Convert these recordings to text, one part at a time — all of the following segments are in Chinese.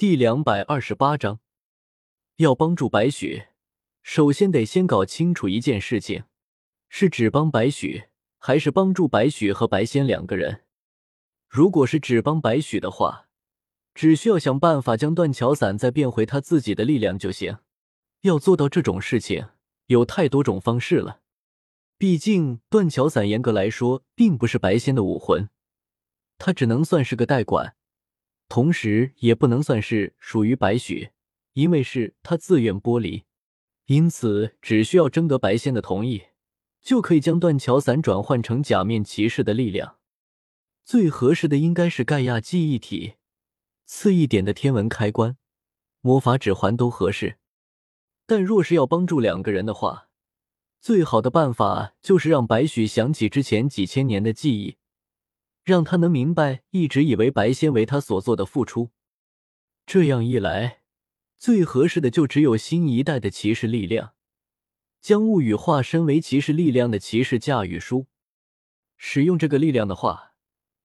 第两百二十八章，要帮助白雪，首先得先搞清楚一件事情：是只帮白雪，还是帮助白雪和白仙两个人？如果是只帮白雪的话，只需要想办法将断桥伞再变回他自己的力量就行。要做到这种事情，有太多种方式了。毕竟断桥伞严格来说并不是白仙的武魂，他只能算是个代管。同时，也不能算是属于白雪，因为是他自愿剥离，因此只需要征得白仙的同意，就可以将断桥伞转换成假面骑士的力量。最合适的应该是盖亚记忆体，次一点的天文开关、魔法指环都合适。但若是要帮助两个人的话，最好的办法就是让白雪想起之前几千年的记忆。让他能明白，一直以为白仙为他所做的付出。这样一来，最合适的就只有新一代的骑士力量，将物语化身为骑士力量的骑士驾驭书。使用这个力量的话，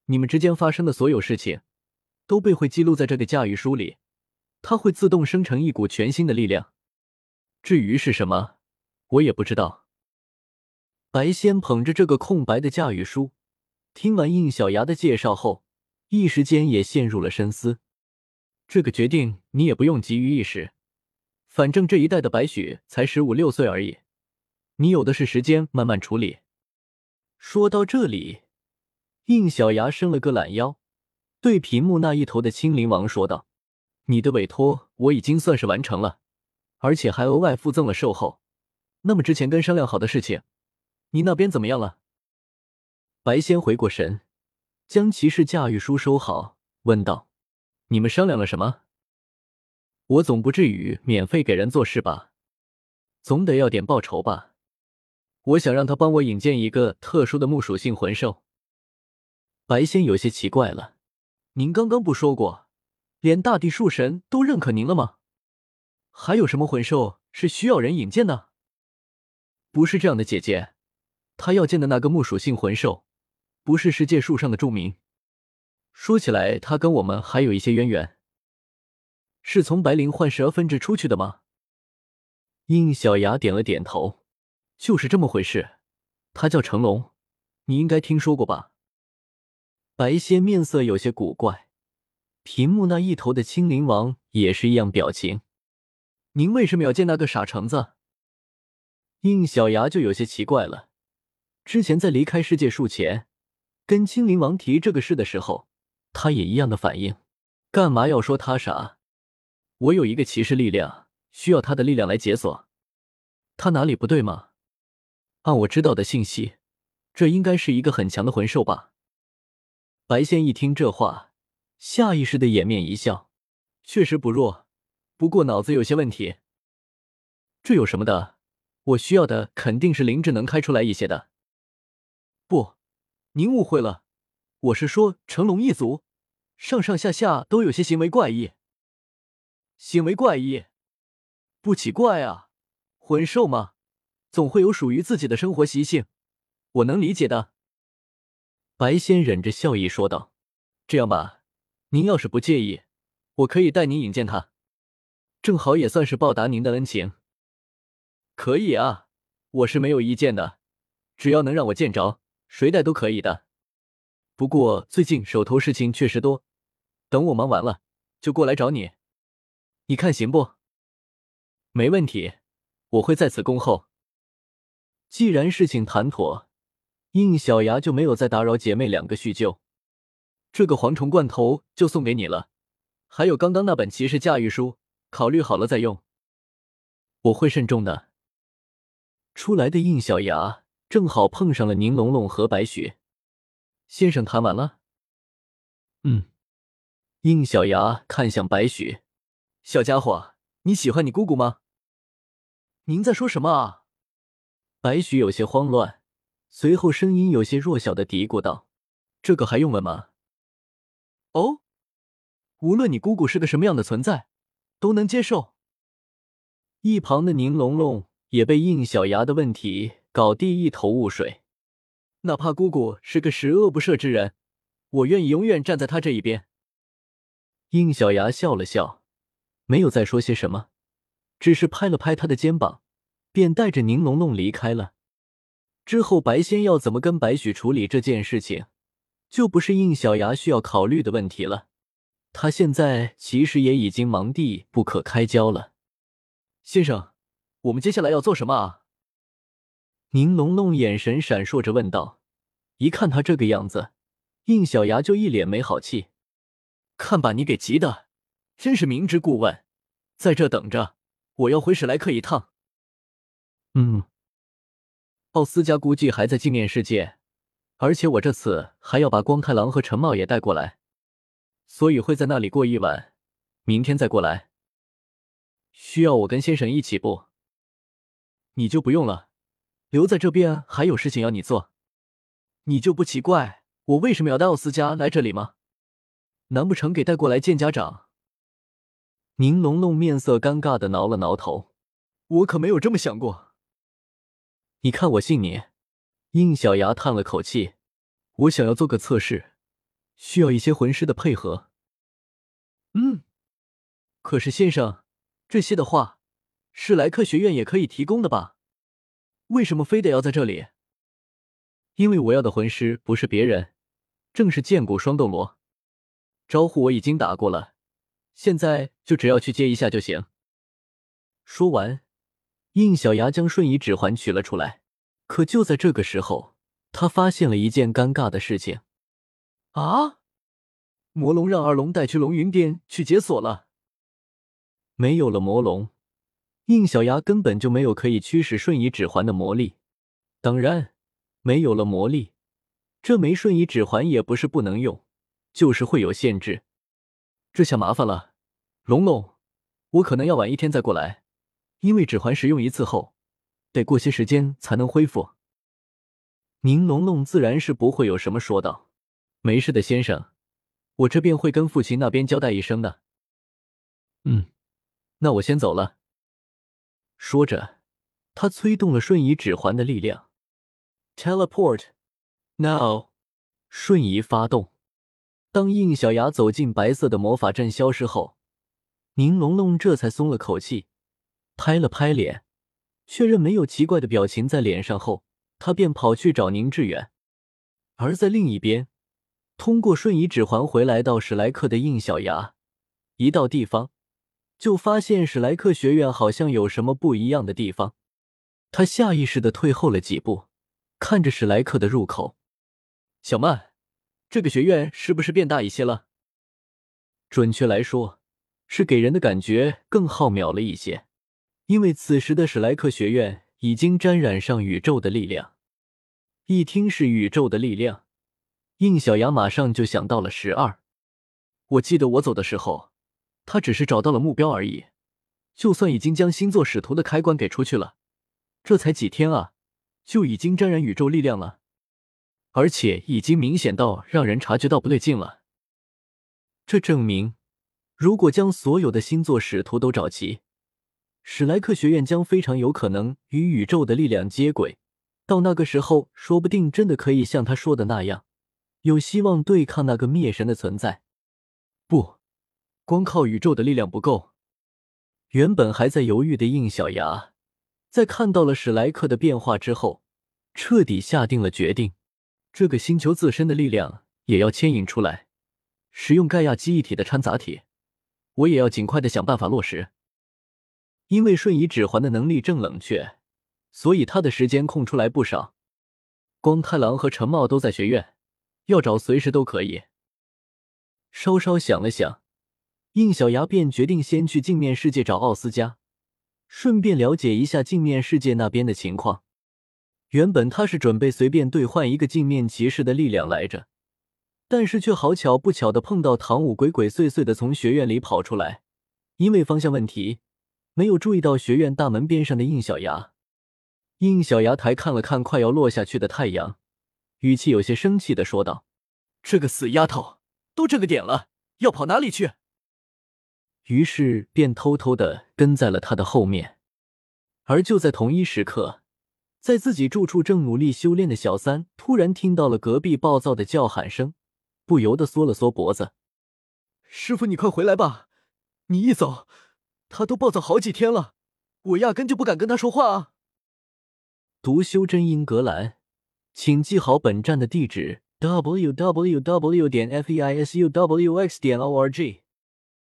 你们之间发生的所有事情，都被会记录在这个驾驭书里，它会自动生成一股全新的力量。至于是什么，我也不知道。白仙捧着这个空白的驾驭书。听完应小牙的介绍后，一时间也陷入了深思。这个决定你也不用急于一时，反正这一代的白雪才十五六岁而已，你有的是时间慢慢处理。说到这里，应小牙伸了个懒腰，对屏幕那一头的青灵王说道：“你的委托我已经算是完成了，而且还额外附赠了售后。那么之前跟商量好的事情，你那边怎么样了？”白仙回过神，将骑士驾驭书收好，问道：“你们商量了什么？我总不至于免费给人做事吧？总得要点报酬吧？我想让他帮我引荐一个特殊的木属性魂兽。”白仙有些奇怪了：“您刚刚不说过，连大地树神都认可您了吗？还有什么魂兽是需要人引荐的？不是这样的，姐姐，他要见的那个木属性魂兽。”不是世界树上的著名。说起来，他跟我们还有一些渊源，是从白灵幻蛇分支出去的吗？应小牙点了点头，就是这么回事。他叫成龙，你应该听说过吧？白仙面色有些古怪，屏幕那一头的青灵王也是一样表情。您为什么要见那个傻橙子？应小牙就有些奇怪了。之前在离开世界树前。跟青灵王提这个事的时候，他也一样的反应。干嘛要说他傻？我有一个骑士力量，需要他的力量来解锁。他哪里不对吗？按我知道的信息，这应该是一个很强的魂兽吧？白仙一听这话，下意识的掩面一笑，确实不弱，不过脑子有些问题。这有什么的？我需要的肯定是灵智能开出来一些的。不。您误会了，我是说成龙一族上上下下都有些行为怪异。行为怪异，不奇怪啊，魂兽嘛，总会有属于自己的生活习性，我能理解的。白仙忍着笑意说道：“这样吧，您要是不介意，我可以带您引荐他，正好也算是报答您的恩情。”可以啊，我是没有意见的，只要能让我见着。谁带都可以的，不过最近手头事情确实多，等我忙完了就过来找你，你看行不？没问题，我会在此恭候。既然事情谈妥，应小牙就没有再打扰姐妹两个叙旧。这个蝗虫罐头就送给你了，还有刚刚那本骑士驾驭书，考虑好了再用。我会慎重的。出来的应小牙。正好碰上了宁龙龙和白雪先生谈完了。嗯，应小牙看向白雪，小家伙，你喜欢你姑姑吗？您在说什么啊？白雪有些慌乱，随后声音有些弱小的嘀咕道：“这个还用问吗？”哦，无论你姑姑是个什么样的存在，都能接受。一旁的宁龙龙也被应小牙的问题。搞地一头雾水，哪怕姑姑是个十恶不赦之人，我愿意永远站在她这一边。应小牙笑了笑，没有再说些什么，只是拍了拍他的肩膀，便带着宁龙龙离开了。之后，白仙要怎么跟白雪处理这件事情，就不是应小牙需要考虑的问题了。他现在其实也已经忙得不可开交了。先生，我们接下来要做什么啊？宁龙龙眼神闪烁着问道。一看他这个样子，应小牙就一脸没好气。看把你给急的，真是明知故问，在这等着，我要回史莱克一趟。嗯。奥斯加估计还在镜面世界，而且我这次还要把光太郎和陈茂也带过来，所以会在那里过一晚，明天再过来。需要我跟先生一起不？你就不用了，留在这边还有事情要你做。你就不奇怪我为什么要带奥斯加来这里吗？难不成给带过来见家长？宁龙龙面色尴尬的挠了挠头，我可没有这么想过。你看我信你。应小牙叹了口气，我想要做个测试，需要一些魂师的配合。嗯，可是先生，这些的话，史莱克学院也可以提供的吧？为什么非得要在这里？因为我要的魂师不是别人，正是剑骨双斗罗。招呼我已经打过了，现在就只要去接一下就行。说完，应小牙将瞬移指环取了出来。可就在这个时候，他发现了一件尴尬的事情。啊！魔龙让二龙带去龙云殿去解锁了。没有了魔龙，应小牙根本就没有可以驱使瞬移指环的魔力。当然。没有了魔力，这枚瞬移指环也不是不能用，就是会有限制。这下麻烦了，龙龙，我可能要晚一天再过来，因为指环使用一次后，得过些时间才能恢复。宁龙龙自然是不会有什么说道：“没事的，先生，我这边会跟父亲那边交代一声的。”嗯，那我先走了。说着，他催动了瞬移指环的力量。Teleport now，瞬移发动。当应小牙走进白色的魔法阵消失后，宁龙龙这才松了口气，拍了拍脸，确认没有奇怪的表情在脸上后，他便跑去找宁致远。而在另一边，通过瞬移指环回来到史莱克的应小牙，一到地方就发现史莱克学院好像有什么不一样的地方，他下意识的退后了几步。看着史莱克的入口，小曼，这个学院是不是变大一些了？准确来说，是给人的感觉更浩渺了一些。因为此时的史莱克学院已经沾染上宇宙的力量。一听是宇宙的力量，应小牙马上就想到了十二。我记得我走的时候，他只是找到了目标而已。就算已经将星座使徒的开关给出去了，这才几天啊！就已经沾染宇宙力量了，而且已经明显到让人察觉到不对劲了。这证明，如果将所有的星座使徒都找齐，史莱克学院将非常有可能与宇宙的力量接轨。到那个时候，说不定真的可以像他说的那样，有希望对抗那个灭神的存在。不，光靠宇宙的力量不够。原本还在犹豫的应小牙。在看到了史莱克的变化之后，彻底下定了决定，这个星球自身的力量也要牵引出来，使用盖亚记忆体的掺杂体，我也要尽快的想办法落实。因为瞬移指环的能力正冷却，所以他的时间空出来不少。光太郎和陈茂都在学院，要找随时都可以。稍稍想了想，应小牙便决定先去镜面世界找奥斯加。顺便了解一下镜面世界那边的情况。原本他是准备随便兑换一个镜面骑士的力量来着，但是却好巧不巧的碰到唐舞鬼鬼祟祟的从学院里跑出来，因为方向问题，没有注意到学院大门边上的应小牙。应小牙抬看了看快要落下去的太阳，语气有些生气的说道：“这个死丫头，都这个点了，要跑哪里去？”于是便偷偷的跟在了他的后面，而就在同一时刻，在自己住处正努力修炼的小三突然听到了隔壁暴躁的叫喊声，不由得缩了缩脖子：“师傅，你快回来吧！你一走，他都暴躁好几天了，我压根就不敢跟他说话啊！读修真英格兰，请记好本站的地址：w w w. 点 f e i s u w x. 点 o r g。